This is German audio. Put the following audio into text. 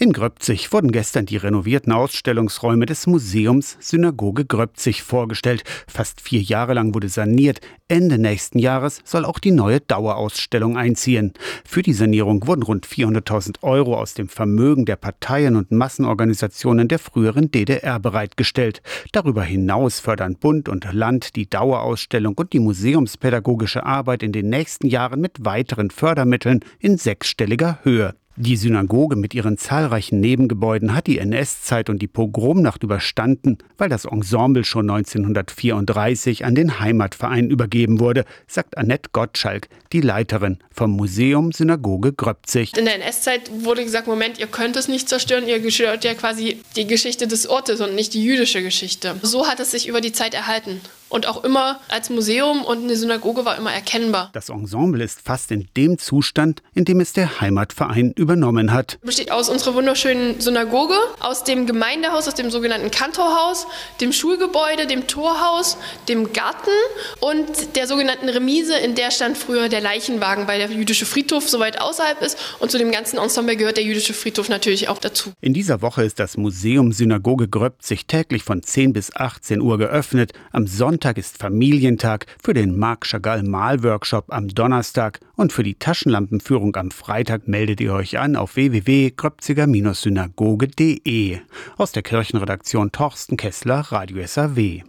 In Gröbzig wurden gestern die renovierten Ausstellungsräume des Museums Synagoge Gröbzig vorgestellt. Fast vier Jahre lang wurde saniert. Ende nächsten Jahres soll auch die neue Dauerausstellung einziehen. Für die Sanierung wurden rund 400.000 Euro aus dem Vermögen der Parteien und Massenorganisationen der früheren DDR bereitgestellt. Darüber hinaus fördern Bund und Land die Dauerausstellung und die museumspädagogische Arbeit in den nächsten Jahren mit weiteren Fördermitteln in sechsstelliger Höhe. Die Synagoge mit ihren zahlreichen Nebengebäuden hat die NS-Zeit und die Pogromnacht überstanden, weil das Ensemble schon 1934 an den Heimatverein übergeben wurde, sagt Annette Gottschalk, die Leiterin vom Museum Synagoge Gröbzig. In der NS-Zeit wurde gesagt, Moment, ihr könnt es nicht zerstören, ihr stört ja quasi die Geschichte des Ortes und nicht die jüdische Geschichte. So hat es sich über die Zeit erhalten und auch immer als Museum und eine Synagoge war immer erkennbar. Das Ensemble ist fast in dem Zustand, in dem es der Heimatverein übernommen hat. Besteht aus unserer wunderschönen Synagoge, aus dem Gemeindehaus, aus dem sogenannten Kantorhaus, dem Schulgebäude, dem Torhaus, dem Garten und der sogenannten Remise, in der stand früher der Leichenwagen, weil der jüdische Friedhof so weit außerhalb ist und zu dem ganzen Ensemble gehört der jüdische Friedhof natürlich auch dazu. In dieser Woche ist das Museum Synagoge Gröbzig täglich von 10 bis 18 Uhr geöffnet. Am Sonntag Sonntag ist Familientag, für den Marc Chagall Malworkshop am Donnerstag und für die Taschenlampenführung am Freitag meldet ihr euch an auf www.gröpziger-synagoge.de. Aus der Kirchenredaktion Torsten Kessler, Radio SAW.